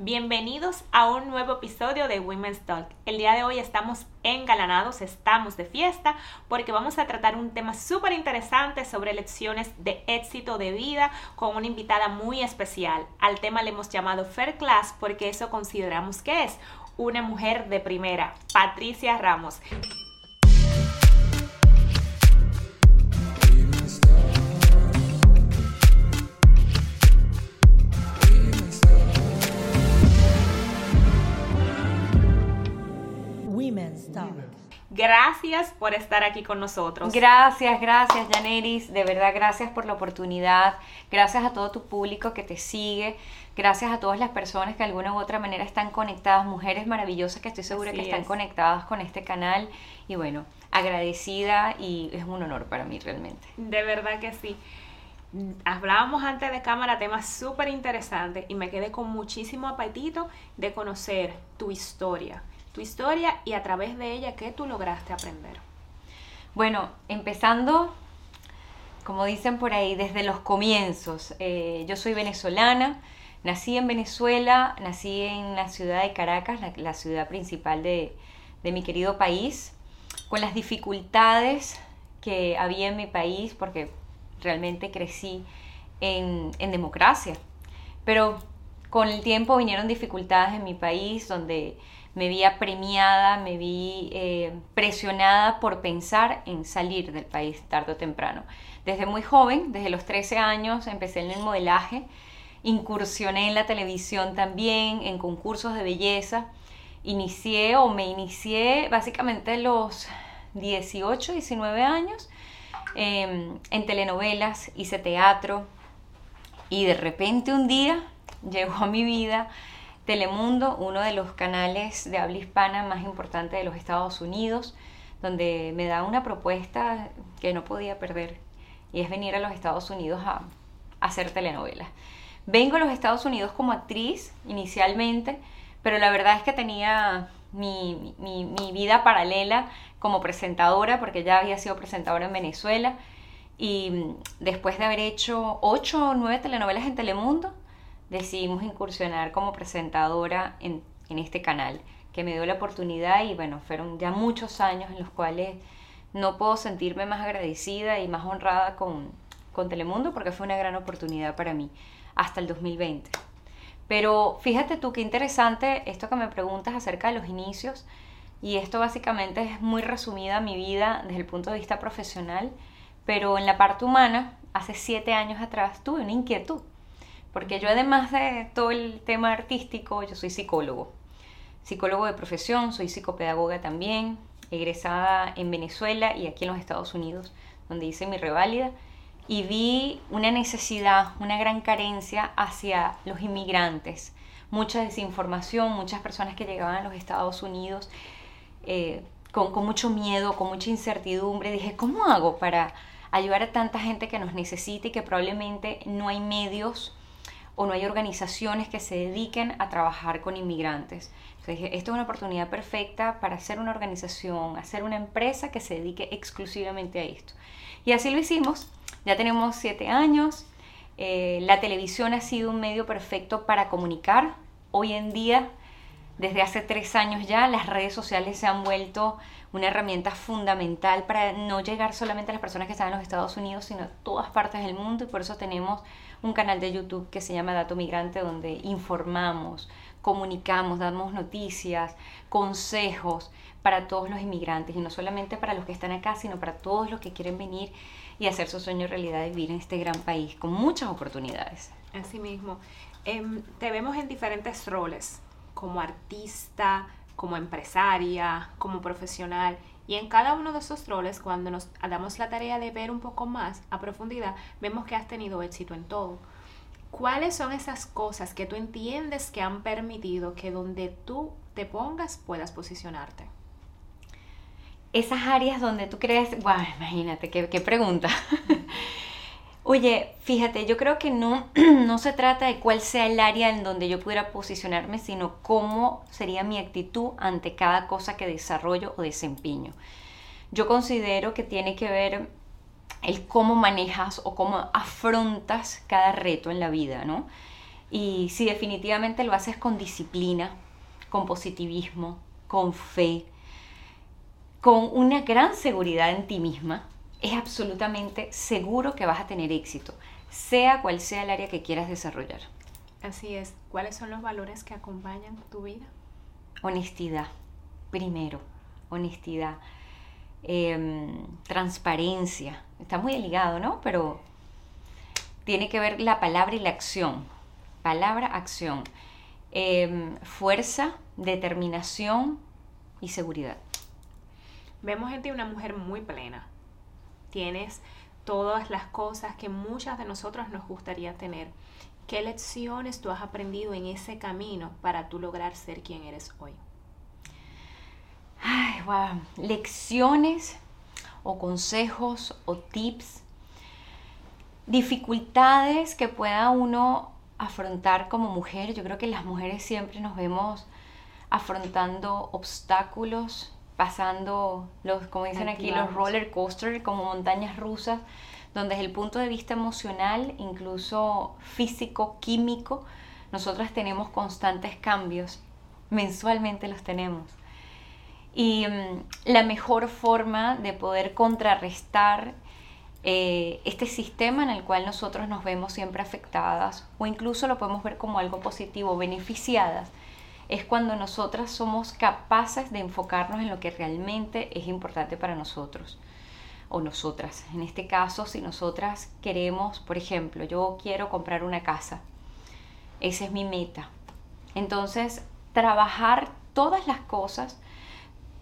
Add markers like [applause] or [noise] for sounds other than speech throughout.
Bienvenidos a un nuevo episodio de Women's Talk. El día de hoy estamos engalanados, estamos de fiesta porque vamos a tratar un tema súper interesante sobre lecciones de éxito de vida con una invitada muy especial. Al tema le hemos llamado Fair Class porque eso consideramos que es una mujer de primera, Patricia Ramos. Gracias por estar aquí con nosotros. Gracias, gracias, Janeris. De verdad, gracias por la oportunidad. Gracias a todo tu público que te sigue. Gracias a todas las personas que de alguna u otra manera están conectadas, mujeres maravillosas que estoy segura que están conectadas con este canal. Y bueno, agradecida y es un honor para mí realmente. De verdad que sí. Hablábamos antes de cámara temas súper interesantes y me quedé con muchísimo apetito de conocer tu historia tu historia y a través de ella qué tú lograste aprender. Bueno, empezando, como dicen por ahí, desde los comienzos. Eh, yo soy venezolana, nací en Venezuela, nací en la ciudad de Caracas, la, ciudad principal de, mi querido país, con las dificultades que había en mi país, porque realmente crecí en, en democracia. Pero con el tiempo vinieron dificultades en mi país donde me vi apremiada, me vi eh, presionada por pensar en salir del país tarde o temprano. Desde muy joven, desde los 13 años, empecé en el modelaje, incursioné en la televisión también, en concursos de belleza. Inicié o me inicié básicamente los 18, 19 años em, en telenovelas, hice teatro y de repente un día [laughs] llegó a mi vida Telemundo, uno de los canales de habla hispana más importantes de los Estados Unidos, donde me da una propuesta que no podía perder y es venir a los Estados Unidos a, hacer telenovelas. Vengo a los Estados Unidos como actriz inicialmente, pero la verdad es que tenía mi, vida paralela como presentadora, porque ya había sido presentadora en Venezuela, y después de haber hecho ocho o nueve telenovelas en Telemundo, decidimos incursionar como presentadora en, este canal, que me dio la oportunidad y bueno, fueron ya muchos años en los cuales no puedo sentirme más agradecida y más honrada con, con Telemundo porque fue una gran oportunidad para mí hasta el 2020. Pero fíjate tú qué interesante esto que me preguntas acerca de los inicios y esto básicamente es muy resumida mi vida desde el punto de vista profesional, pero en la parte humana, hace siete años atrás tuve una inquietud porque yo además de todo el tema artístico, yo soy psicólogo. Psicólogo de profesión, soy psicopedagoga también, egresada en Venezuela y aquí en los Estados Unidos, donde hice mi reválida. Y vi una necesidad, una gran carencia hacia los inmigrantes. Mucha desinformación, muchas personas que llegaban a los Estados Unidos eh, con, con mucho miedo, con mucha incertidumbre. Dije, ¿cómo hago para ayudar a tanta gente que nos necesita y que probablemente no hay medios o no hay organizaciones que se dediquen a trabajar con inmigrantes. Entonces esto es una oportunidad perfecta para hacer una organización, hacer una empresa que se dedique exclusivamente a esto. Y así lo hicimos, ya tenemos siete años, eh, la televisión ha sido un medio perfecto para comunicar. Hoy en día, desde hace tres años ya, las redes sociales se han vuelto una herramienta fundamental para no llegar solamente a las personas que están en los Estados Unidos, sino a todas partes del mundo y por eso tenemos un canal de YouTube que se llama Dato Migrante donde informamos, comunicamos, damos noticias, consejos para todos los inmigrantes y no solamente para los que están acá, sino para todos los que quieren venir y hacer su sueño realidad de vivir en este gran país con muchas oportunidades. Así mismo. Em, te vemos en diferentes roles, como artista, como empresaria, como profesional. Y en cada uno de esos roles, cuando nos damos la tarea de ver un poco más a profundidad, vemos que has tenido éxito en todo. ¿Cuáles son esas cosas que tú entiendes que han permitido que donde tú te pongas puedas posicionarte? Esas áreas donde tú crees, wow, imagínate, qué, qué pregunta. [laughs] Oye, fíjate, yo creo que no, [clears throat] no se trata de cuál sea el área en donde yo pudiera posicionarme, sino cómo sería mi actitud ante cada cosa que desarrollo o desempeño. Yo considero que tiene que ver el cómo manejas o cómo afrontas cada reto en la vida, ¿no? Y si definitivamente lo haces con disciplina, con positivismo, con fe, con una gran seguridad en ti misma, es absolutamente seguro que vas a tener éxito, sea cual sea el área que quieras desarrollar. Así es. ¿Cuáles son los valores que acompañan tu vida? Honestidad, primero, honestidad. Em, transparencia. Está muy ligado, ¿no? Pero tiene que ver la palabra y la acción. Palabra, acción. Em, fuerza, determinación y seguridad. Vemos en ti una mujer muy plena. Tienes todas las cosas que muchas de nosotros nos gustaría tener. ¿Qué lecciones tú has aprendido en ese camino para tú lograr ser quien eres hoy? Ay. Lecciones o consejos o tips. Dificultades que pueda uno afrontar como mujer. Yo creo que las mujeres siempre nos vemos afrontando obstáculos, pasando los, como dicen aquí, los roller coasters, como montañas rusas, donde desde el punto de vista emocional, incluso físico, químico, nosotras tenemos constantes cambios. Mensualmente los tenemos. Y mm, la mejor forma de poder contrarrestar eh, este sistema en el cual nosotros nos vemos siempre afectadas o incluso lo podemos ver como algo positivo, beneficiadas, es cuando nosotras somos capaces de enfocarnos en lo que realmente es importante para nosotros o nosotras. En este caso, si nosotras queremos, por ejemplo, yo quiero comprar una casa, esa es mi meta. Entonces, trabajar todas las cosas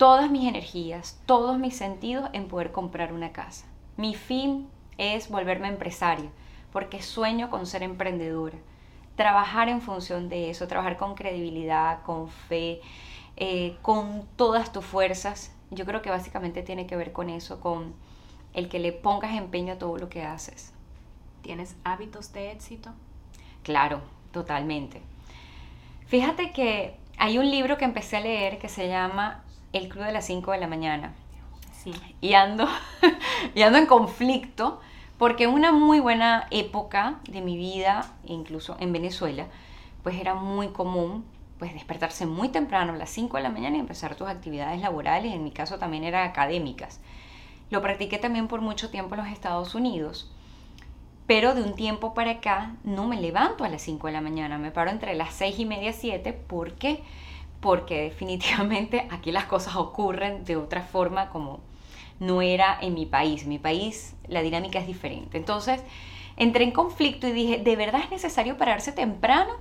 todas mis energías, todos mis sentidos en poder comprar una casa. Mi fin es volverme empresaria, porque sueño con ser emprendedora. Trabajar en función de eso, trabajar con credibilidad, con fe, eh, con todas tus fuerzas. Yo creo que básicamente tiene que ver con eso, con el que le pongas empeño a todo lo que haces. ¿Tienes hábitos de éxito? Claro, totalmente. Fíjate que hay un libro que empecé a leer que se llama el club de las 5 de la mañana. Sí. Y ando, [laughs] y ando en conflicto porque una muy buena época de mi vida, incluso en Venezuela, pues era muy común pues despertarse muy temprano a las 5 de la mañana y empezar tus actividades laborales, en mi caso también eran académicas. Lo practiqué también por mucho tiempo en los Estados Unidos, pero de un tiempo para acá no me levanto a las 5 de la mañana, me paro entre las 6 y media 7 porque porque definitivamente aquí las cosas ocurren de otra forma como no era en mi país. Mi país la dinámica es diferente. Entonces entré en conflicto y dije, ¿de verdad es necesario pararse temprano?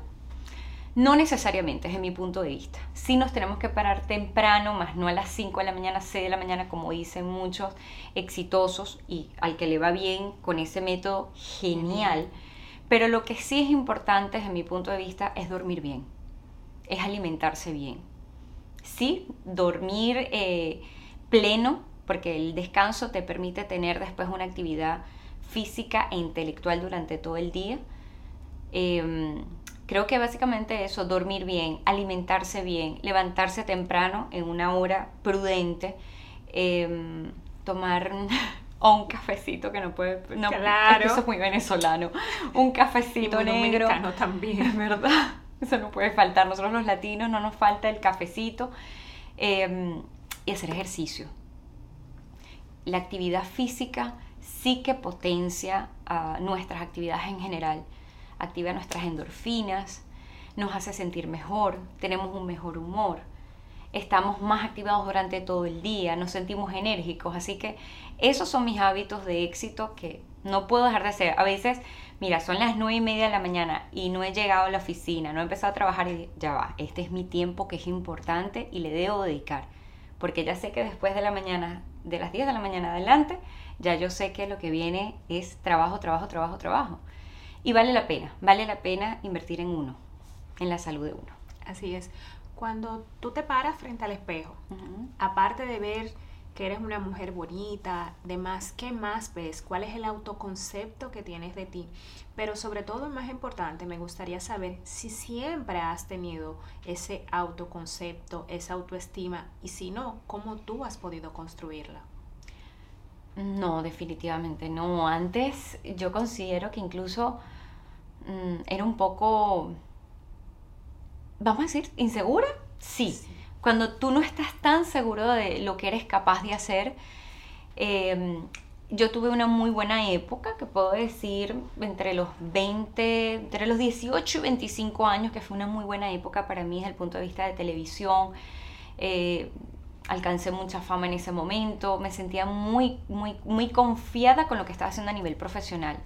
No necesariamente, desde mi punto de vista. Sí nos tenemos que parar temprano, más no a las 5 de la mañana, 6 de la mañana, como dicen muchos exitosos y al que le va bien con ese método, genial. Pero lo que sí es importante desde mi punto de vista es dormir bien es alimentarse bien. Sí, dormir eh, pleno, porque el descanso te permite tener después una actividad física e intelectual durante todo el día. Em, creo que básicamente eso, dormir bien, alimentarse bien, levantarse temprano en una hora prudente, em, tomar un [laughs] cafecito que no puede no claro. eso es muy venezolano un cafecito negro también [laughs] verdad eso no puede faltar. Nosotros los latinos no nos falta el cafecito em, y hacer ejercicio. La actividad física sí que potencia nuestras actividades en general. Activa nuestras endorfinas, nos hace sentir mejor, tenemos un mejor humor, estamos más activados durante todo el día, nos sentimos enérgicos. Así que esos son mis hábitos de éxito que no puedo dejar de hacer. A veces mira, son las nueve y media de la mañana y no he llegado a la oficina, no he empezado a trabajar y ya va, este es mi tiempo que es importante y le debo dedicar. Porque ya sé que después de la mañana, de las 10 de la mañana adelante, ya yo sé que lo que viene es trabajo, trabajo, trabajo, trabajo. Y vale la pena, vale la pena invertir en uno, en la salud de uno. Así es. Cuando tú te paras frente al espejo, aparte de ver que eres una mujer bonita, demás, ¿qué más ves? ¿Cuál es el autoconcepto que tienes de ti? Pero sobre todo, más importante, me gustaría saber si siempre has tenido ese autoconcepto, esa autoestima, y si no, ¿cómo tú has podido construirla? No, definitivamente no. Antes yo considero que incluso mm, era un poco, vamos a decir, insegura. Sí. Cuando tú no estás tan seguro de lo que eres capaz de hacer, em, yo tuve una muy buena época, que puedo decir, entre los 20, entre los 18 y 25 años, que fue una muy buena época para mí desde el punto de vista de televisión. Eh, alcancé mucha fama en ese momento, me sentía muy, muy, muy confiada con lo que estaba haciendo a nivel profesional,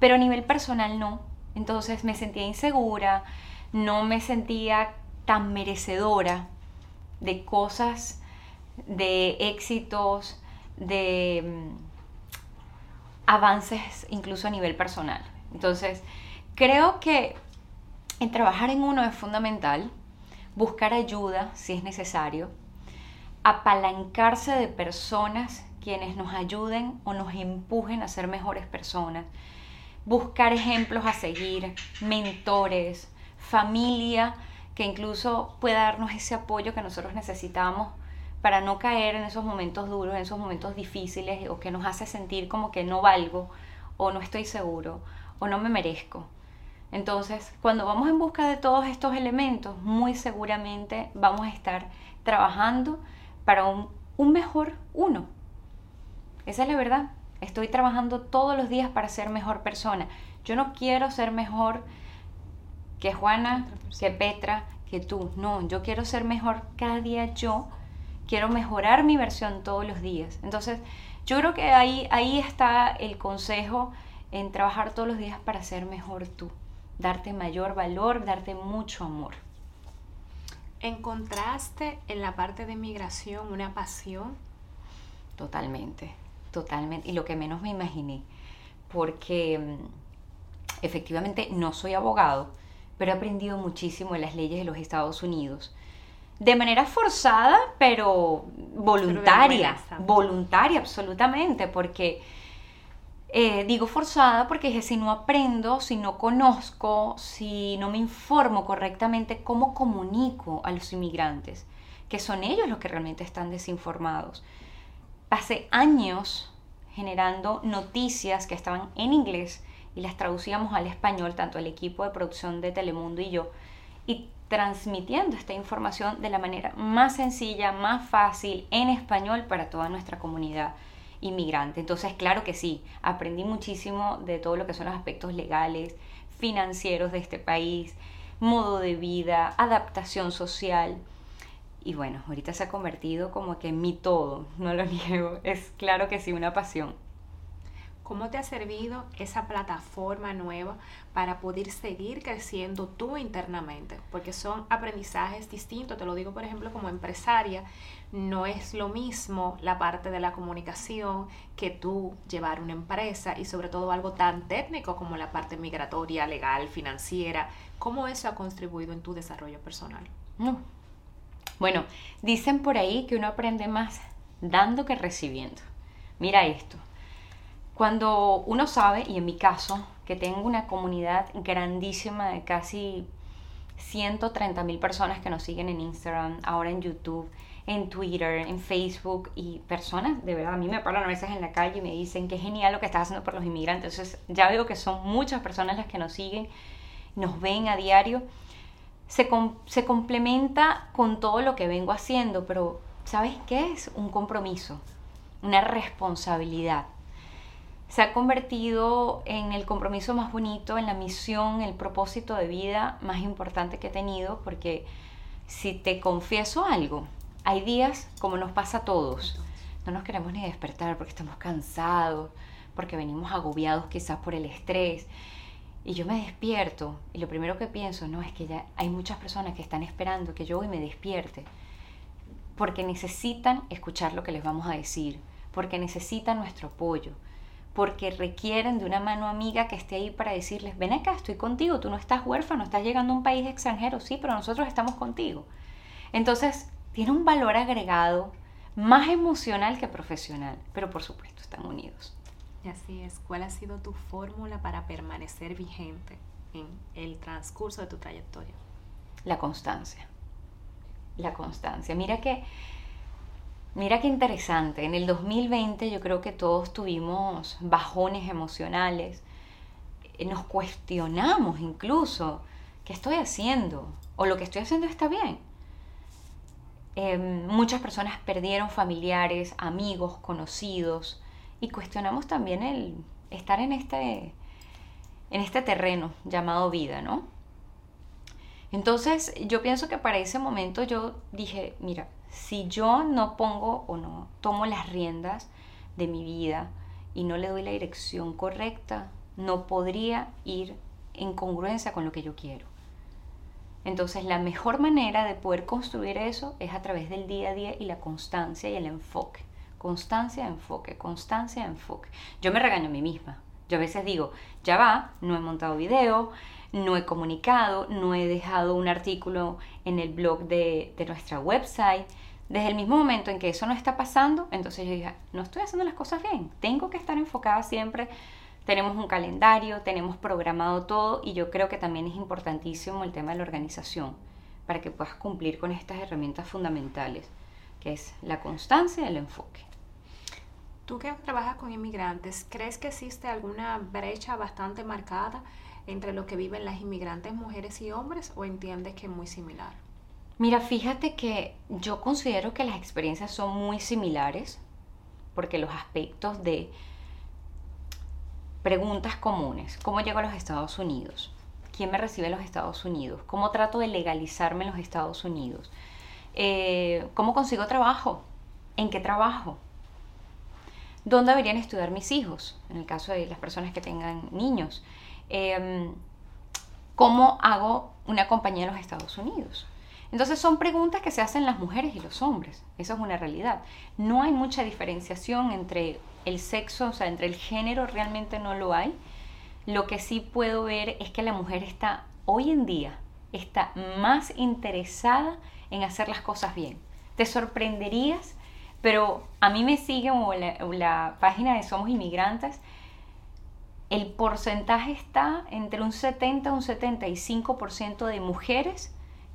pero a nivel personal no. Entonces me sentía insegura, no me sentía tan merecedora de cosas, de éxitos, de mm, avances incluso a nivel personal. Entonces, creo que en trabajar en uno es fundamental, buscar ayuda si es necesario, apalancarse de personas quienes nos ayuden o nos empujen a ser mejores personas, buscar ejemplos a seguir, mentores, familia que incluso pueda darnos ese apoyo que nosotros necesitamos para no caer en esos momentos duros, en esos momentos difíciles o que nos hace sentir como que no valgo o no estoy seguro o no me merezco. Entonces, cuando vamos en busca de todos estos elementos, muy seguramente vamos a estar trabajando para un, mejor uno. Esa es la verdad. Estoy trabajando todos los días para ser mejor persona. Yo no quiero ser mejor que Juana, que Petra, que tú. No, yo quiero ser mejor cada día yo. Quiero mejorar mi versión todos los días. Entonces, yo creo que ahí, ahí está el consejo en trabajar todos los días para ser mejor tú. Darte mayor valor, darte mucho amor. ¿Encontraste en la parte de migración una pasión? Totalmente, totalmente. Y lo que menos me imaginé, porque mm, efectivamente no soy abogado, pero he aprendido muchísimo en las leyes de los Estados Unidos. De manera forzada, pero voluntaria, voluntaria absolutamente, porque eh, digo forzada porque si no aprendo, si no conozco, si no me informo correctamente, ¿cómo comunico a los inmigrantes? Que son ellos los que realmente están desinformados. Pasé años generando noticias que estaban en inglés y las traducíamos al español, tanto el equipo de producción de Telemundo y yo, y transmitiendo esta información de la manera más sencilla, más fácil, en español para toda nuestra comunidad inmigrante. Entonces, claro que sí, aprendí muchísimo de todo lo que son los aspectos legales, financieros de este país, modo de vida, adaptación social. Y bueno, ahorita se ha convertido como que en mi todo, no lo [laughs] niego, es claro que sí, una pasión. ¿Cómo te ha servido esa plataforma nueva para poder seguir creciendo tú internamente? Porque son aprendizajes distintos. Te lo digo, por ejemplo, como empresaria, no es lo mismo la parte de la comunicación que tú llevar una empresa y sobre todo algo tan técnico como la parte migratoria, legal, financiera. ¿Cómo eso ha contribuido en tu desarrollo personal? Bueno, dicen por ahí que uno aprende más dando que recibiendo. Mira esto. Cuando uno sabe, y en mi caso, que tengo una comunidad grandísima de casi 130 mil personas que nos siguen en Instagram, ahora en YouTube, en Twitter, en Facebook y personas, de verdad, a mí me hablan a veces en la calle y me dicen que genial lo que estás haciendo por los inmigrantes. Entonces ya veo que son muchas personas las que nos siguen, nos ven a diario. Se, se complementa con todo lo que vengo haciendo, pero ¿sabes qué es? Un compromiso, una responsabilidad se ha convertido en el compromiso más bonito, en la misión, el propósito de vida más importante que he tenido, porque si te confieso algo, hay días como nos pasa a todos, no nos queremos ni despertar porque estamos cansados, porque venimos agobiados quizás por el estrés. Y yo me despierto y lo primero que pienso, no, es que ya hay muchas personas que están esperando que yo hoy me despierte, porque necesitan escuchar lo que les vamos a decir, porque necesitan nuestro apoyo, porque requieren de una mano amiga que esté ahí para decirles, ven acá, estoy contigo, tú no estás huérfano, estás llegando a un país extranjero, sí, pero nosotros estamos contigo. Entonces, tiene un valor agregado más emocional que profesional, pero por supuesto están unidos. Y así es, ¿cuál ha sido tu fórmula para permanecer vigente en el transcurso de tu trayectoria? La constancia. La constancia. Mira que Mira qué interesante, en el 2020 yo creo que todos tuvimos bajones emocionales, eh, nos cuestionamos incluso, ¿qué estoy haciendo? ¿O lo que estoy haciendo está bien? Em, muchas personas perdieron familiares, amigos, conocidos y cuestionamos también el estar en este, en este terreno llamado vida, ¿no? Entonces yo pienso que para ese momento yo dije, mira, si yo no pongo o no tomo las riendas de mi vida y no le doy la dirección correcta, no podría ir en congruencia con lo que yo quiero. Entonces la mejor manera de poder construir eso es a través del día a día y la constancia y el enfoque. Constancia, enfoque, constancia, enfoque. Yo me regaño a mí misma. Yo a veces digo, ya va, no he montado video, no he comunicado, no he dejado un artículo en el blog de, nuestra website. Desde el mismo momento en que eso no está pasando, entonces yo dije, no estoy haciendo las cosas bien, tengo que estar enfocada siempre. Tenemos un calendario, tenemos programado todo y yo creo que también es importantísimo el tema de la organización para que puedas cumplir con estas herramientas fundamentales, que es la constancia y el enfoque. Tú que trabajas con inmigrantes, ¿crees que existe alguna brecha bastante marcada entre lo que viven las inmigrantes mujeres y hombres o entiendes que es muy similar? Mira, fíjate que yo considero que las experiencias son muy similares porque los aspectos de preguntas comunes, ¿cómo llego a los Estados Unidos? ¿Quién me recibe en los Estados Unidos? ¿Cómo trato de legalizarme en los Estados Unidos? Eh, ¿Cómo consigo trabajo? ¿En qué trabajo? ¿Dónde deberían estudiar mis hijos? En el caso de las personas que tengan niños. Em, ¿cómo hago una compañía en los Estados Unidos? Entonces son preguntas que se hacen las mujeres y los hombres, eso es una realidad. No hay mucha diferenciación entre el sexo, o sea, entre el género realmente no lo hay. Lo que sí puedo ver es que la mujer está hoy en día, está más interesada en hacer las cosas bien. Te sorprenderías, pero a mí me sigue la, la página de Somos Inmigrantes el porcentaje está entre un 70 y un 75% de mujeres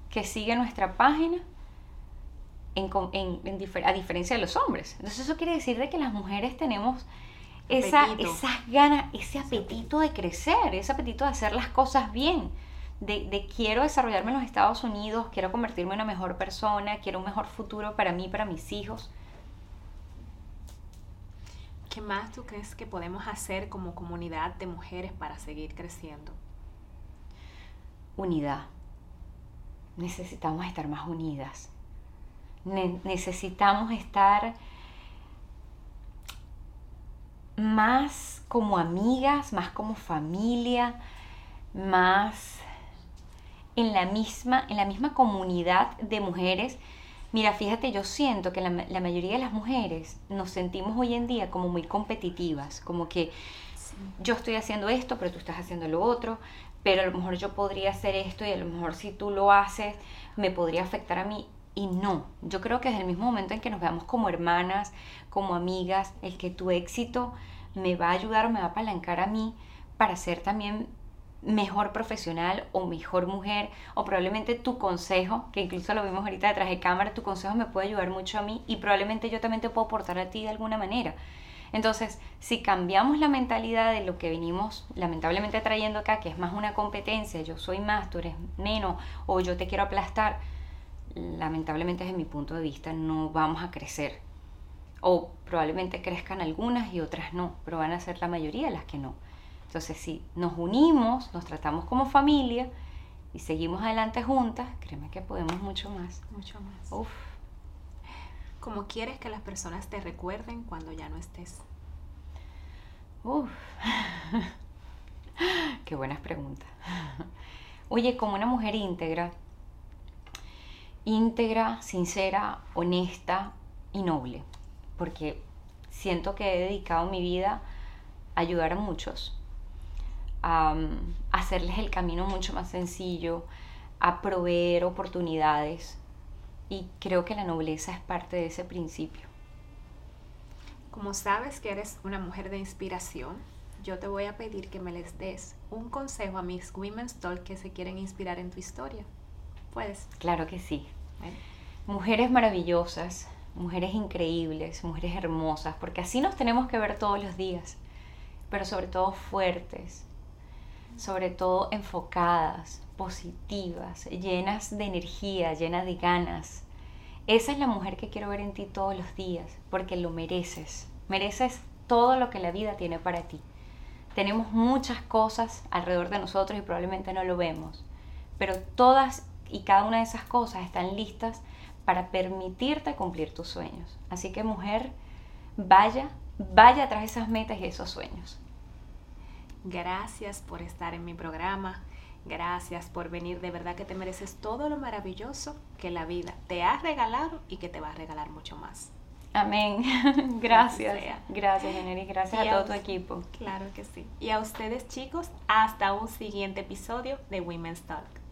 que siguen nuestra página a diferencia de los hombres. Entonces eso quiere decir de que las mujeres tenemos esa, esas ganas, ese apetito de crecer, ese apetito de hacer las cosas bien, de, de, quiero desarrollarme en los Estados Unidos, quiero convertirme en una mejor persona, quiero un mejor futuro para mí, para mis hijos. ¿Qué más tú crees que podemos hacer como comunidad de mujeres para seguir creciendo? Unidad. Necesitamos estar más unidas. necesitamos estar más como amigas, más como familia, más en la misma, en la misma comunidad de mujeres Mira, fíjate, yo siento que la, mayoría de las mujeres nos sentimos hoy en día como muy competitivas, como que yo estoy haciendo esto, pero tú estás haciendo lo otro, pero a lo mejor yo podría hacer esto y a lo mejor si tú lo haces me podría afectar a mí. Y no, yo creo que desde el mismo momento en que nos veamos como hermanas, como amigas, el que tu éxito me va a ayudar o me va a apalancar a mí para ser también mejor profesional o mejor mujer o probablemente tu consejo, que incluso lo vimos ahorita detrás de cámara, tu consejo me puede ayudar mucho a mí y probablemente yo también te puedo aportar a ti de alguna manera. Entonces, si cambiamos la mentalidad de lo que venimos lamentablemente trayendo acá, que es más una competencia, yo soy más, tú eres menos o yo te quiero aplastar, lamentablemente desde mi punto de vista no vamos a crecer. O probablemente crezcan algunas y otras no, pero van a ser la mayoría las que no. Entonces, si nos unimos, nos tratamos como familia y seguimos adelante juntas, créeme que podemos mucho más. Mucho más. Uf. ¿Cómo quieres que las personas te recuerden cuando ya no estés? Uf. [laughs] Qué buenas preguntas. [laughs] Oye, como una mujer íntegra, íntegra, sincera, honesta y noble, porque siento que he dedicado mi vida a ayudar a muchos a, hacerles el camino mucho más sencillo, a proveer oportunidades. Y creo que la nobleza es parte de ese principio. Como sabes que eres una mujer de inspiración, yo te voy a pedir que me les des un consejo a mis Women's Talk que se quieren inspirar en tu historia. ¿Puedes? Claro que sí. Mujeres maravillosas, mujeres increíbles, mujeres hermosas, porque así nos tenemos que ver todos los días, pero sobre todo fuertes, sobre todo enfocadas, positivas, llenas de energía, llenas de ganas. Esa es la mujer que quiero ver en ti todos los días, porque lo mereces. Mereces todo lo que la vida tiene para ti. Tenemos muchas cosas alrededor de nosotros y probablemente no lo vemos, pero todas y cada una de esas cosas están listas para permitirte cumplir tus sueños. Así que mujer, vaya, vaya tras esas metas y esos sueños. Gracias por estar en mi programa. Gracias por venir. De verdad que te mereces todo lo maravilloso que la vida te ha regalado y que te va a regalar mucho más. Amén. [laughs] Gracias. Gracias, Jenny. Gracias a, todo tu equipo. Claro que sí. Y a ustedes, chicos, hasta un siguiente episodio de Women's Talk.